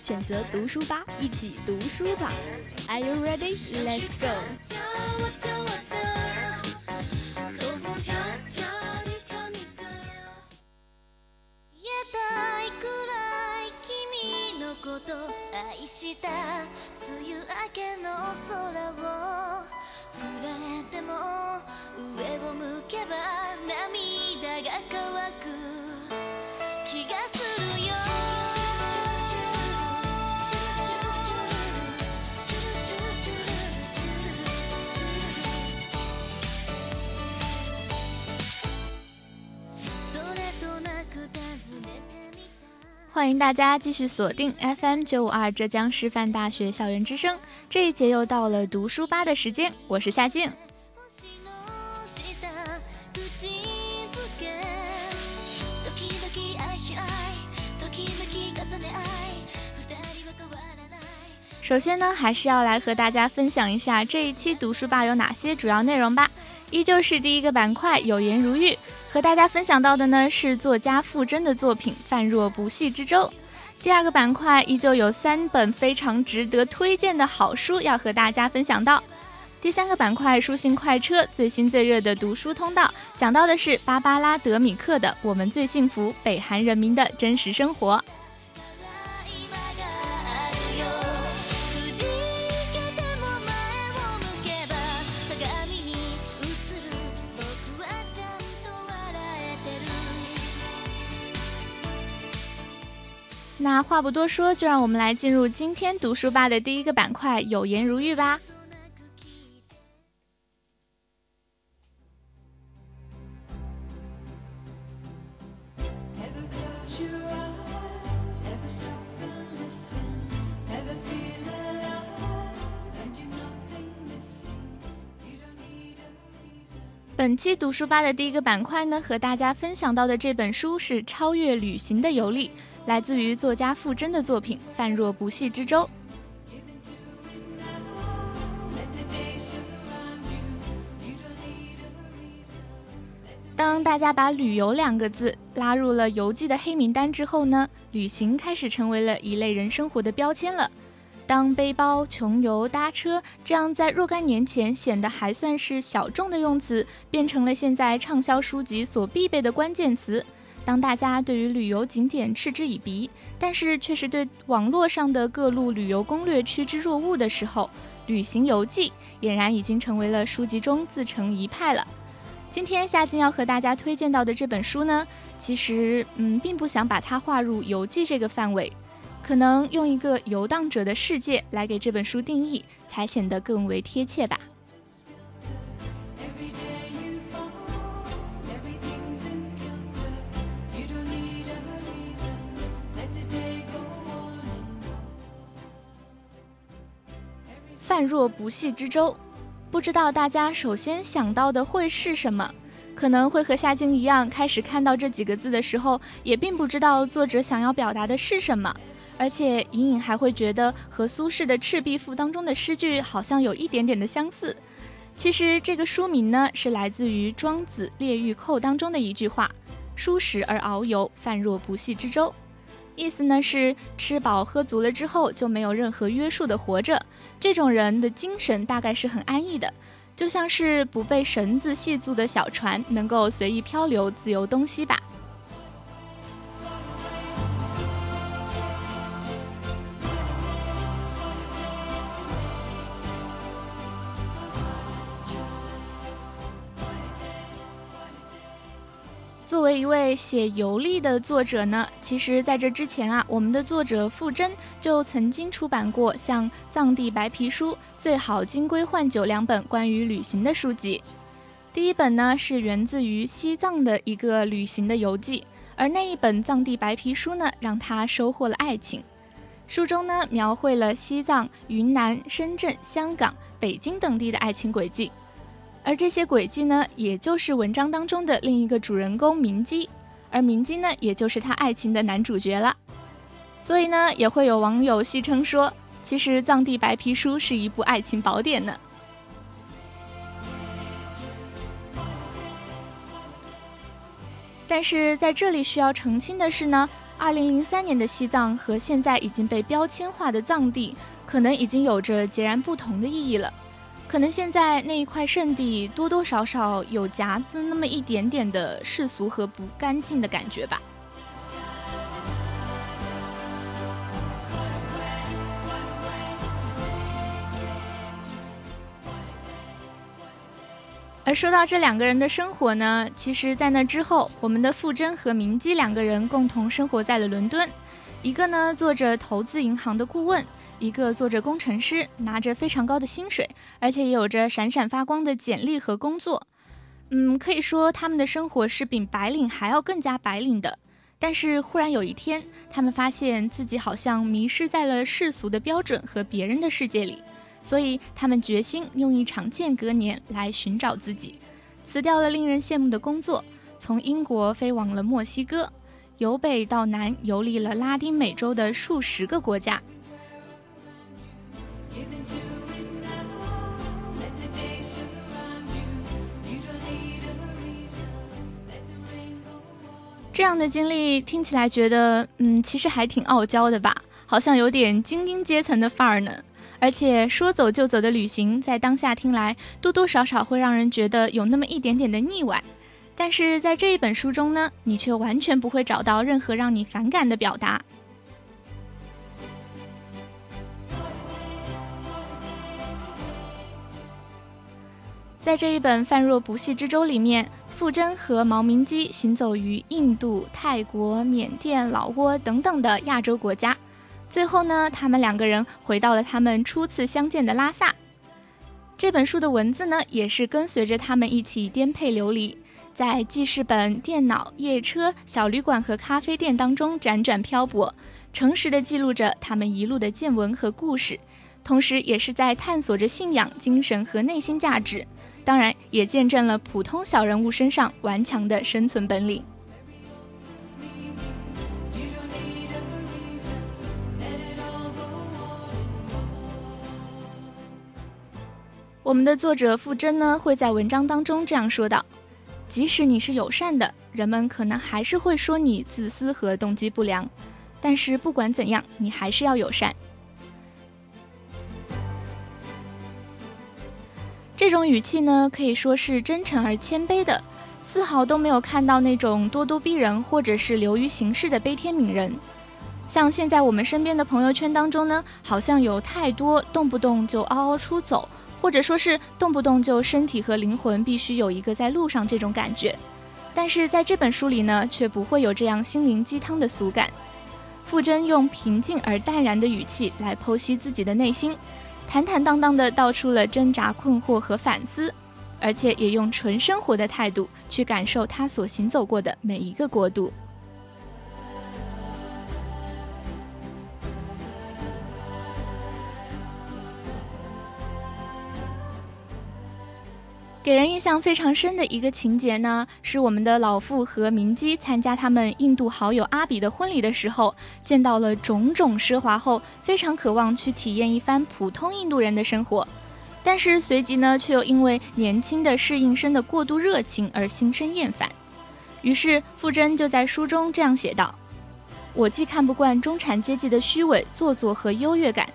选择读书吧，一起读书吧。Are you ready? Let's go. 愛した梅雨明けの空を振られても上を向けば涙が乾く 欢迎大家继续锁定 FM 九五二浙江师范大学校园之声，这一节又到了读书吧的时间，我是夏静。首先呢，还是要来和大家分享一下这一期读书吧有哪些主要内容吧。依旧是第一个板块，有言如玉。和大家分享到的呢是作家傅真的作品《泛若不系之舟》。第二个板块依旧有三本非常值得推荐的好书要和大家分享到。第三个板块书信快车最新最热的读书通道，讲到的是芭芭拉·德米克的《我们最幸福：北韩人民的真实生活》。那话不多说，就让我们来进入今天读书吧的第一个板块——有颜如玉吧。本期读书吧的第一个板块呢，和大家分享到的这本书是《超越旅行的游历》。来自于作家傅真的作品《泛若不系之舟》。当大家把“旅游”两个字拉入了游记的黑名单之后呢，旅行开始成为了一类人生活的标签了。当背包、穷游、搭车这样在若干年前显得还算是小众的用词，变成了现在畅销书籍所必备的关键词。当大家对于旅游景点嗤之以鼻，但是却是对网络上的各路旅游攻略趋之若鹜的时候，旅行游记俨然已经成为了书籍中自成一派了。今天夏静要和大家推荐到的这本书呢，其实嗯，并不想把它划入游记这个范围，可能用一个游荡者的世界来给这本书定义，才显得更为贴切吧。若不系之舟，不知道大家首先想到的会是什么？可能会和夏静一样，开始看到这几个字的时候，也并不知道作者想要表达的是什么，而且隐隐还会觉得和苏轼的《赤壁赋》当中的诗句好像有一点点的相似。其实这个书名呢，是来自于《庄子·列御寇》当中的一句话：“舒食而遨游，泛若不系之舟。”意思呢是吃饱喝足了之后就没有任何约束的活着，这种人的精神大概是很安逸的，就像是不被绳子系住的小船，能够随意漂流，自由东西吧。作为一位写游历的作者呢，其实在这之前啊，我们的作者傅真就曾经出版过像《藏地白皮书》《最好金龟换酒》两本关于旅行的书籍。第一本呢是源自于西藏的一个旅行的游记，而那一本《藏地白皮书》呢，让他收获了爱情。书中呢描绘了西藏、云南、深圳、香港、北京等地的爱情轨迹，而这些轨迹呢，也就是文章当中的另一个主人公明基，而明基呢，也就是他爱情的男主角了。所以呢，也会有网友戏称说，其实《藏地白皮书》是一部爱情宝典呢。但是在这里需要澄清的是呢。二零零三年的西藏和现在已经被标签化的藏地，可能已经有着截然不同的意义了。可能现在那一块圣地多多少少有夹子那么一点点的世俗和不干净的感觉吧。而说到这两个人的生活呢，其实，在那之后，我们的傅真和明基两个人共同生活在了伦敦，一个呢做着投资银行的顾问，一个做着工程师，拿着非常高的薪水，而且也有着闪闪发光的简历和工作。嗯，可以说他们的生活是比白领还要更加白领的。但是忽然有一天，他们发现自己好像迷失在了世俗的标准和别人的世界里。所以，他们决心用一场间隔年来寻找自己，辞掉了令人羡慕的工作，从英国飞往了墨西哥，由北到南游历了拉丁美洲的数十个国家。这样的经历听起来觉得，嗯，其实还挺傲娇的吧？好像有点精英阶层的范儿呢。而且说走就走的旅行，在当下听来，多多少少会让人觉得有那么一点点的腻歪。但是在这一本书中呢，你却完全不会找到任何让你反感的表达。在这一本《泛若不系之舟》里面，傅真和毛明基行走于印度、泰国、缅甸、老挝等等的亚洲国家。最后呢，他们两个人回到了他们初次相见的拉萨。这本书的文字呢，也是跟随着他们一起颠沛流离，在记事本、电脑、夜车、小旅馆和咖啡店当中辗转漂泊，诚实的记录着他们一路的见闻和故事，同时也是在探索着信仰、精神和内心价值，当然也见证了普通小人物身上顽强的生存本领。我们的作者傅真呢，会在文章当中这样说道：“即使你是友善的，人们可能还是会说你自私和动机不良。但是不管怎样，你还是要友善。”这种语气呢，可以说是真诚而谦卑的，丝毫都没有看到那种咄咄逼人或者是流于形式的悲天悯人。像现在我们身边的朋友圈当中呢，好像有太多动不动就嗷嗷出走。或者说是动不动就身体和灵魂必须有一个在路上这种感觉，但是在这本书里呢，却不会有这样心灵鸡汤的俗感。傅真用平静而淡然的语气来剖析自己的内心，坦坦荡荡地道出了挣扎、困惑和反思，而且也用纯生活的态度去感受他所行走过的每一个国度。给人印象非常深的一个情节呢，是我们的老傅和明基参加他们印度好友阿比的婚礼的时候，见到了种种奢华后，非常渴望去体验一番普通印度人的生活，但是随即呢，却又因为年轻的适应生的过度热情而心生厌烦。于是傅真就在书中这样写道：“我既看不惯中产阶级的虚伪、做作和优越感，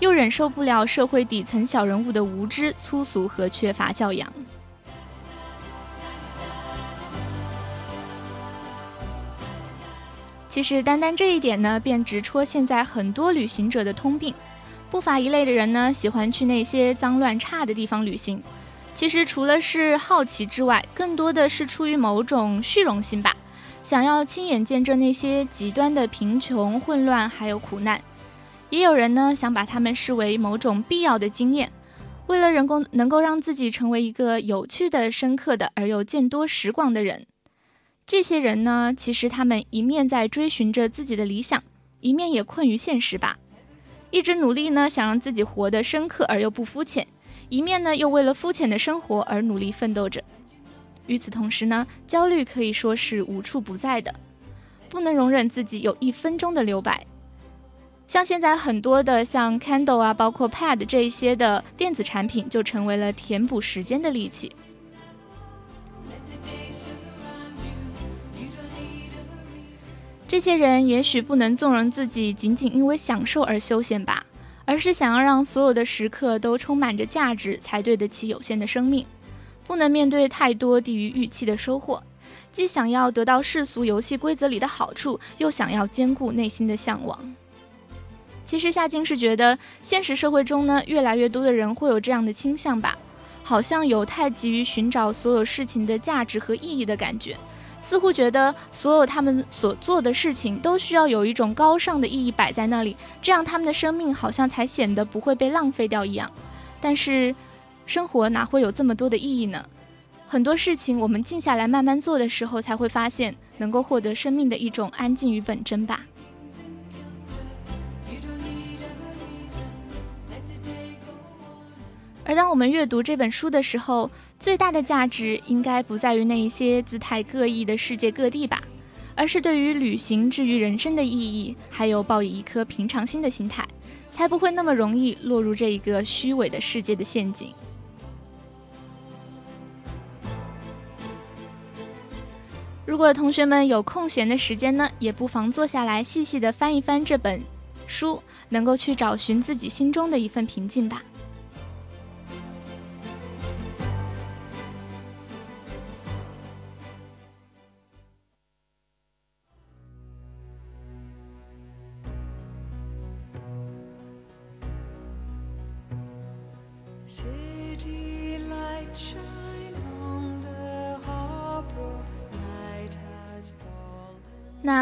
又忍受不了社会底层小人物的无知、粗俗和缺乏教养。”其实，单单这一点呢，便直戳现在很多旅行者的通病。不乏一类的人呢，喜欢去那些脏乱差的地方旅行。其实，除了是好奇之外，更多的是出于某种虚荣心吧，想要亲眼见证那些极端的贫穷、混乱还有苦难。也有人呢，想把他们视为某种必要的经验，为了人工能够让自己成为一个有趣的、深刻的而又见多识广的人。这些人呢，其实他们一面在追寻着自己的理想，一面也困于现实吧。一直努力呢，想让自己活得深刻而又不肤浅，一面呢又为了肤浅的生活而努力奋斗着。与此同时呢，焦虑可以说是无处不在的，不能容忍自己有一分钟的留白。像现在很多的像 Kindle 啊，包括 Pad 这一些的电子产品，就成为了填补时间的利器。这些人也许不能纵容自己仅仅因为享受而休闲吧，而是想要让所有的时刻都充满着价值，才对得起有限的生命。不能面对太多低于预期的收获，既想要得到世俗游戏规则里的好处，又想要兼顾内心的向往。其实夏静是觉得，现实社会中呢，越来越多的人会有这样的倾向吧，好像有太急于寻找所有事情的价值和意义的感觉，似乎觉得所有他们所做的事情都需要有一种高尚的意义摆在那里，这样他们的生命好像才显得不会被浪费掉一样。但是，生活哪会有这么多的意义呢？很多事情我们静下来慢慢做的时候，才会发现能够获得生命的一种安静与本真吧。而当我们阅读这本书的时候，最大的价值应该不在于那一些姿态各异的世界各地吧，而是对于旅行至于人生的意义，还有抱以一颗平常心的心态，才不会那么容易落入这一个虚伪的世界的陷阱。如果同学们有空闲的时间呢，也不妨坐下来细细的翻一翻这本书，能够去找寻自己心中的一份平静吧。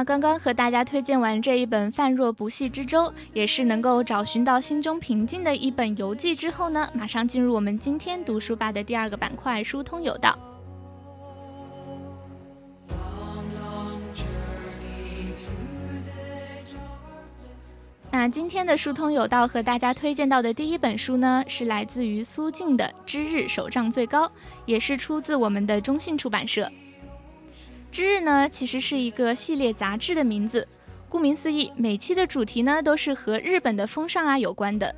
刚刚和大家推荐完这一本《泛若不系之舟》，也是能够找寻到心中平静的一本游记之后呢，马上进入我们今天读书吧的第二个板块——疏通有道。那今天的疏通有道和大家推荐到的第一本书呢，是来自于苏静的《知日手账最高》，也是出自我们的中信出版社。知日呢，其实是一个系列杂志的名字。顾名思义，每期的主题呢都是和日本的风尚啊有关的。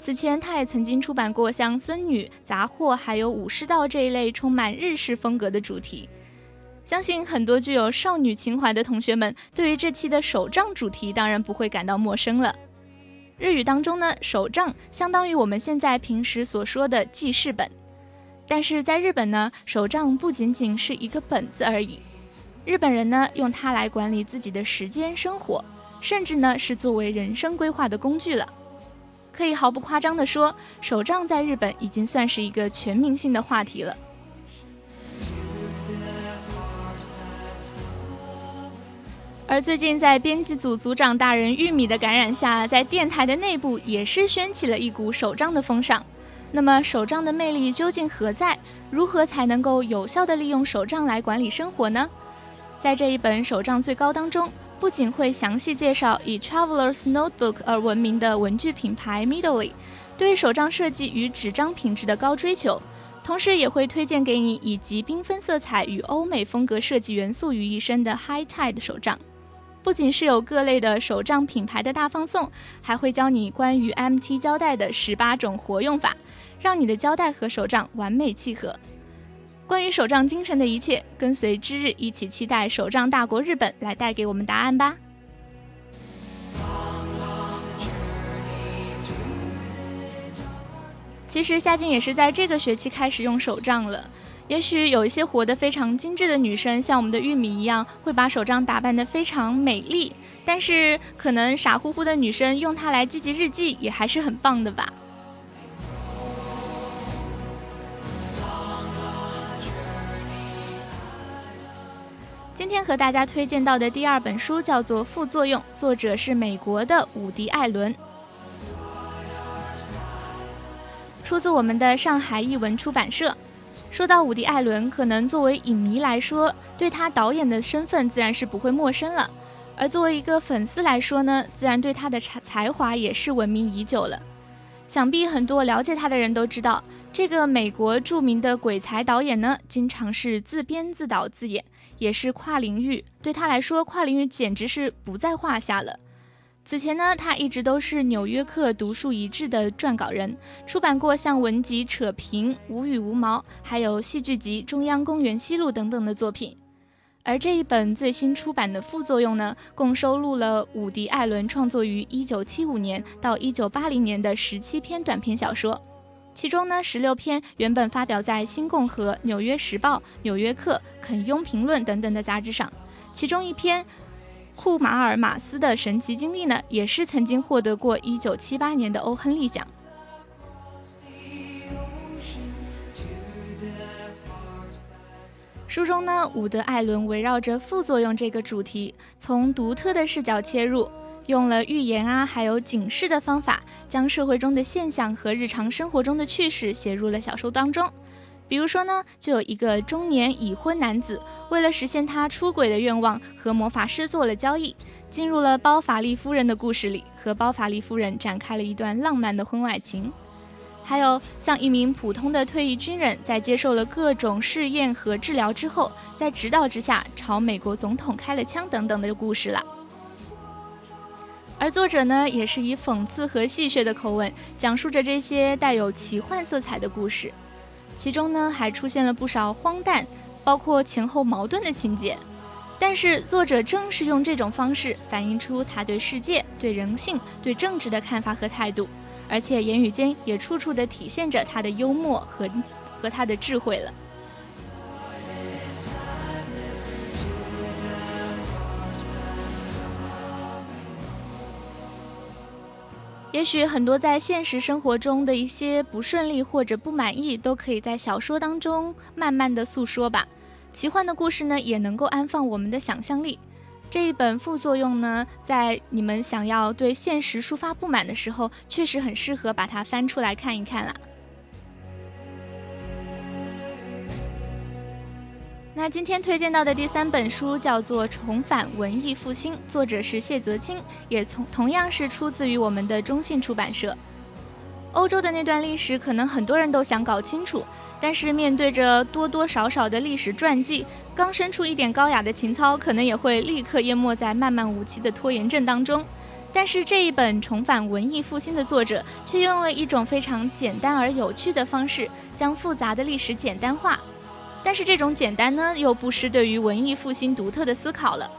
此前，他也曾经出版过像僧女、杂货，还有武士道这一类充满日式风格的主题。相信很多具有少女情怀的同学们，对于这期的手账主题当然不会感到陌生了。日语当中呢，手账相当于我们现在平时所说的记事本，但是在日本呢，手账不仅仅是一个本子而已。日本人呢，用它来管理自己的时间、生活，甚至呢是作为人生规划的工具了。可以毫不夸张地说，手账在日本已经算是一个全民性的话题了。而最近，在编辑组组长大人玉米的感染下，在电台的内部也是掀起了一股手账的风尚。那么，手账的魅力究竟何在？如何才能够有效地利用手账来管理生活呢？在这一本手账最高当中，不仅会详细介绍以 Travelers Notebook 而闻名的文具品牌 Midley 对手账设计与纸张品质的高追求，同时也会推荐给你以及缤纷色彩与欧美风格设计元素于一身的 High Tide 手账。不仅是有各类的手账品牌的大放送，还会教你关于 MT 胶带的十八种活用法，让你的胶带和手账完美契合。关于手账精神的一切，跟随之日一起期待手账大国日本来带给我们答案吧。其实夏静也是在这个学期开始用手账了。也许有一些活得非常精致的女生，像我们的玉米一样，会把手账打扮得非常美丽。但是，可能傻乎乎的女生用它来记记日记，也还是很棒的吧。今天和大家推荐到的第二本书叫做《副作用》，作者是美国的伍迪·艾伦，出自我们的上海译文出版社。说到伍迪·艾伦，可能作为影迷来说，对他导演的身份自然是不会陌生了。而作为一个粉丝来说呢，自然对他的才才华也是闻名已久了。想必很多了解他的人都知道，这个美国著名的鬼才导演呢，经常是自编自导自演，也是跨领域。对他来说，跨领域简直是不在话下了。此前呢，他一直都是《纽约客》独树一帜的撰稿人，出版过像文集《扯平》《无语无毛》，还有戏剧集《中央公园西路》等等的作品。而这一本最新出版的副作用呢，共收录了伍迪·艾伦创作于1975年到1980年的十七篇短篇小说，其中呢，十六篇原本发表在《新共和》《纽约时报》《纽约客》《肯雍评论》等等的杂志上，其中一篇库马尔马斯的神奇经历呢，也是曾经获得过1978年的欧亨利奖。书中呢，伍德·艾伦围绕着副作用这个主题，从独特的视角切入，用了寓言啊，还有警示的方法，将社会中的现象和日常生活中的趣事写入了小说当中。比如说呢，就有一个中年已婚男子，为了实现他出轨的愿望，和魔法师做了交易，进入了包法利夫人的故事里，和包法利夫人展开了一段浪漫的婚外情。还有像一名普通的退役军人，在接受了各种试验和治疗之后，在指导之下朝美国总统开了枪等等的故事了。而作者呢，也是以讽刺和戏谑的口吻讲述着这些带有奇幻色彩的故事，其中呢还出现了不少荒诞，包括前后矛盾的情节。但是作者正是用这种方式反映出他对世界、对人性、对政治的看法和态度。而且言语间也处处的体现着他的幽默和和他的智慧了。也许很多在现实生活中的一些不顺利或者不满意，都可以在小说当中慢慢的诉说吧。奇幻的故事呢，也能够安放我们的想象力。这一本副作用呢，在你们想要对现实抒发不满的时候，确实很适合把它翻出来看一看啦。那今天推荐到的第三本书叫做《重返文艺复兴》，作者是谢泽清，也从同样是出自于我们的中信出版社。欧洲的那段历史，可能很多人都想搞清楚。但是面对着多多少少的历史传记，刚生出一点高雅的情操，可能也会立刻淹没在漫漫无期的拖延症当中。但是这一本重返文艺复兴的作者，却用了一种非常简单而有趣的方式，将复杂的历史简单化。但是这种简单呢，又不失对于文艺复兴独特的思考了。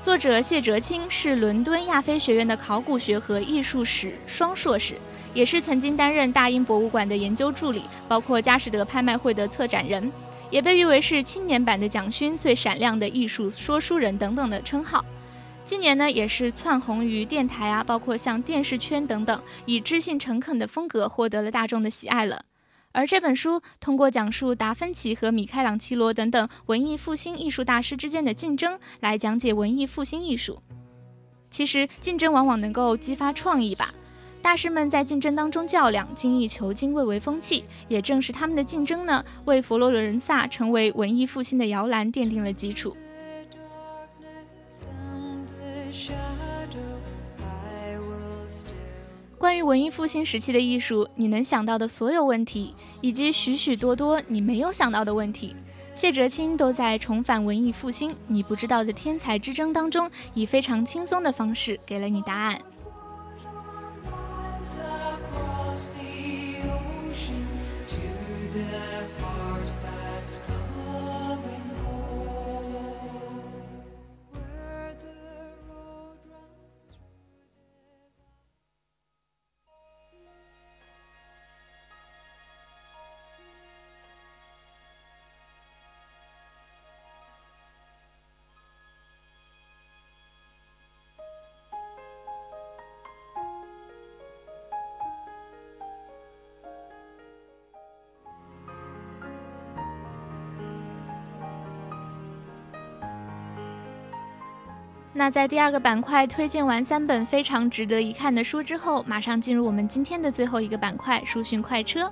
作者谢哲青是伦敦亚非学院的考古学和艺术史双硕士。也是曾经担任大英博物馆的研究助理，包括佳士得拍卖会的策展人，也被誉为是青年版的蒋勋最闪亮的艺术说书人等等的称号。今年呢，也是窜红于电台啊，包括像电视圈等等，以知性诚恳的风格获得了大众的喜爱了。而这本书通过讲述达芬奇和米开朗基罗等等文艺复兴艺术大师之间的竞争，来讲解文艺复兴艺术。其实竞争往往能够激发创意吧。大师们在竞争当中较量，精益求精，蔚为风气。也正是他们的竞争呢，为佛罗伦萨成为文艺复兴的摇篮奠定了基础。关于文艺复兴时期的艺术，你能想到的所有问题，以及许许多多你没有想到的问题，谢哲青都在《重返文艺复兴：你不知道的天才之争》当中，以非常轻松的方式给了你答案。Cause 那在第二个板块推荐完三本非常值得一看的书之后，马上进入我们今天的最后一个板块——书讯快车。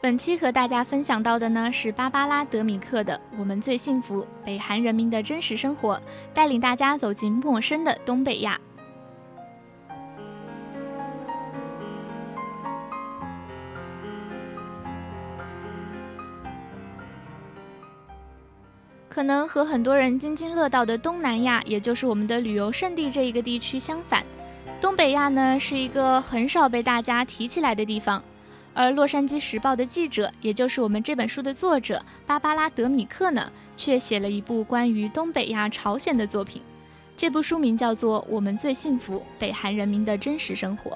本期和大家分享到的呢是芭芭拉·德米克的《我们最幸福：北韩人民的真实生活》，带领大家走进陌生的东北亚。可能和很多人津津乐道的东南亚，也就是我们的旅游胜地这一个地区相反，东北亚呢是一个很少被大家提起来的地方。而《洛杉矶时报》的记者，也就是我们这本书的作者芭芭拉·德米克呢，却写了一部关于东北亚朝鲜的作品。这部书名叫做《我们最幸福：北韩人民的真实生活》。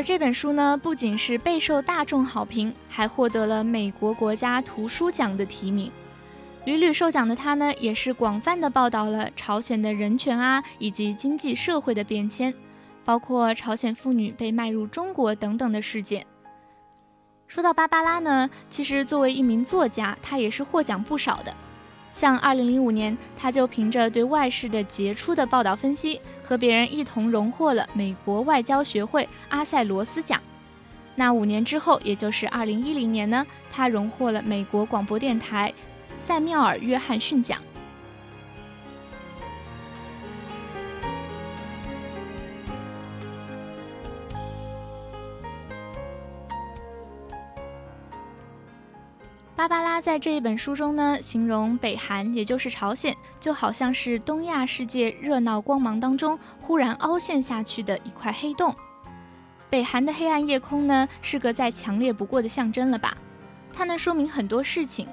而这本书呢，不仅是备受大众好评，还获得了美国国家图书奖的提名。屡屡受奖的他呢，也是广泛的报道了朝鲜的人权啊，以及经济社会的变迁，包括朝鲜妇女被卖入中国等等的事件。说到芭芭拉呢，其实作为一名作家，他也是获奖不少的。像二零零五年，他就凭着对外事的杰出的报道分析，和别人一同荣获了美国外交学会阿塞罗斯奖。那五年之后，也就是二零一零年呢，他荣获了美国广播电台塞缪尔·约翰逊奖。芭芭拉在这一本书中呢，形容北韩，也就是朝鲜，就好像是东亚世界热闹光芒当中忽然凹陷下去的一块黑洞。北韩的黑暗夜空呢，是个再强烈不过的象征了吧？它能说明很多事情，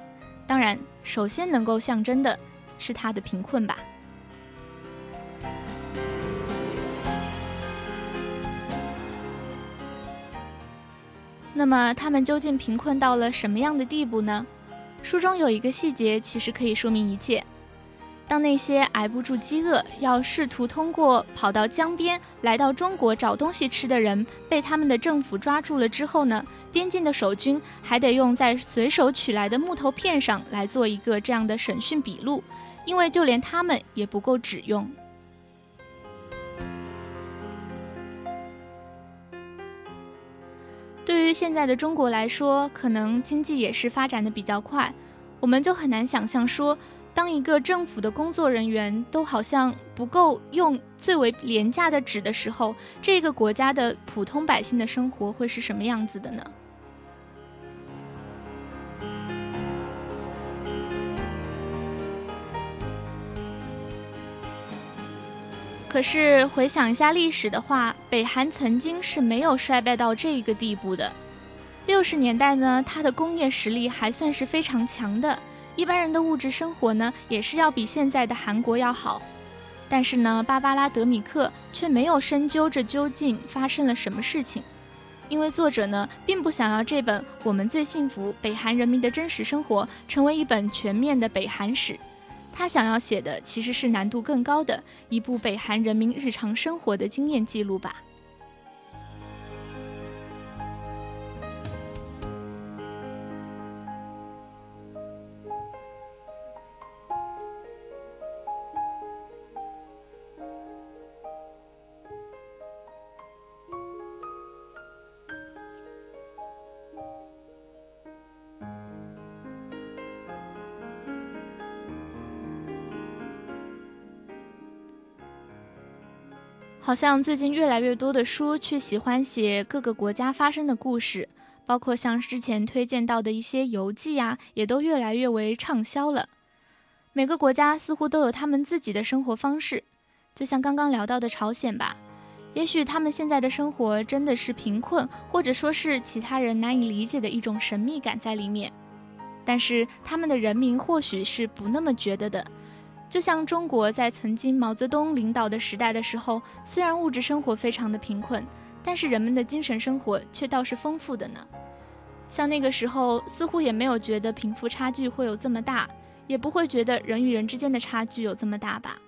当然，首先能够象征的是它的贫困吧。那么他们究竟贫困到了什么样的地步呢？书中有一个细节，其实可以说明一切。当那些挨不住饥饿，要试图通过跑到江边来到中国找东西吃的人，被他们的政府抓住了之后呢，边境的守军还得用在随手取来的木头片上来做一个这样的审讯笔录，因为就连他们也不够纸用。对于现在的中国来说，可能经济也是发展的比较快，我们就很难想象说，当一个政府的工作人员都好像不够用最为廉价的纸的时候，这个国家的普通百姓的生活会是什么样子的呢？可是回想一下历史的话，北韩曾经是没有衰败到这一个地步的。六十年代呢，它的工业实力还算是非常强的，一般人的物质生活呢，也是要比现在的韩国要好。但是呢，芭芭拉·德米克却没有深究这究竟发生了什么事情，因为作者呢，并不想要这本《我们最幸福：北韩人民的真实生活》成为一本全面的北韩史。他想要写的其实是难度更高的一部北韩人民日常生活的经验记录吧。好像最近越来越多的书去喜欢写各个国家发生的故事，包括像之前推荐到的一些游记啊，也都越来越为畅销了。每个国家似乎都有他们自己的生活方式，就像刚刚聊到的朝鲜吧，也许他们现在的生活真的是贫困，或者说是其他人难以理解的一种神秘感在里面，但是他们的人民或许是不那么觉得的。就像中国在曾经毛泽东领导的时代的时候，虽然物质生活非常的贫困，但是人们的精神生活却倒是丰富的呢。像那个时候，似乎也没有觉得贫富差距会有这么大，也不会觉得人与人之间的差距有这么大吧。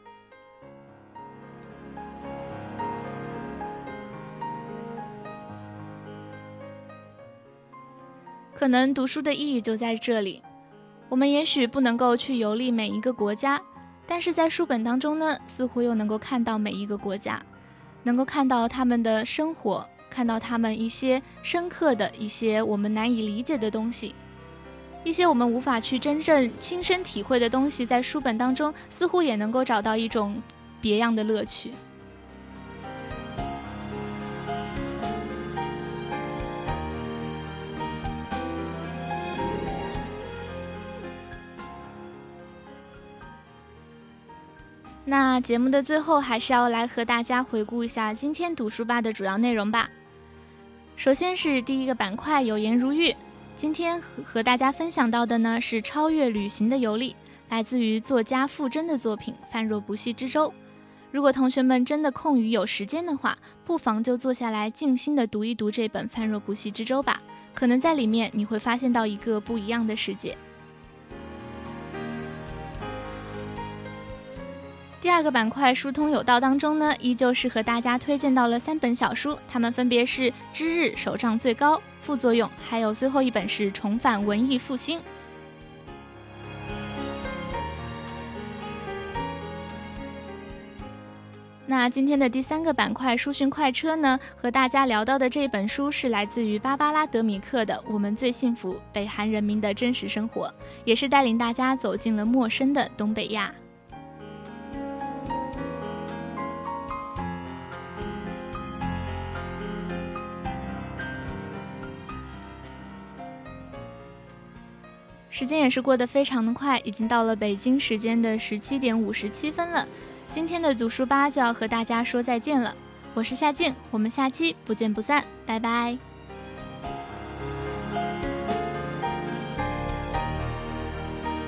可能读书的意义就在这里，我们也许不能够去游历每一个国家。但是在书本当中呢，似乎又能够看到每一个国家，能够看到他们的生活，看到他们一些深刻的一些我们难以理解的东西，一些我们无法去真正亲身体会的东西，在书本当中似乎也能够找到一种别样的乐趣。那节目的最后，还是要来和大家回顾一下今天读书吧的主要内容吧。首先是第一个板块“有言如玉”，今天和和大家分享到的呢是超越旅行的游历，来自于作家傅真的作品《泛若不系之舟》。如果同学们真的空余有时间的话，不妨就坐下来静心的读一读这本《泛若不系之舟》吧，可能在里面你会发现到一个不一样的世界。第二个板块“书通有道”当中呢，依旧是和大家推荐到了三本小书，它们分别是《知日手账最高》、副作用，还有最后一本是《重返文艺复兴》。那今天的第三个板块“书讯快车”呢，和大家聊到的这本书是来自于芭芭拉·德米克的《我们最幸福：北韩人民的真实生活》，也是带领大家走进了陌生的东北亚。时间也是过得非常的快，已经到了北京时间的十七点五十七分了。今天的读书吧就要和大家说再见了，我是夏静，我们下期不见不散，拜拜。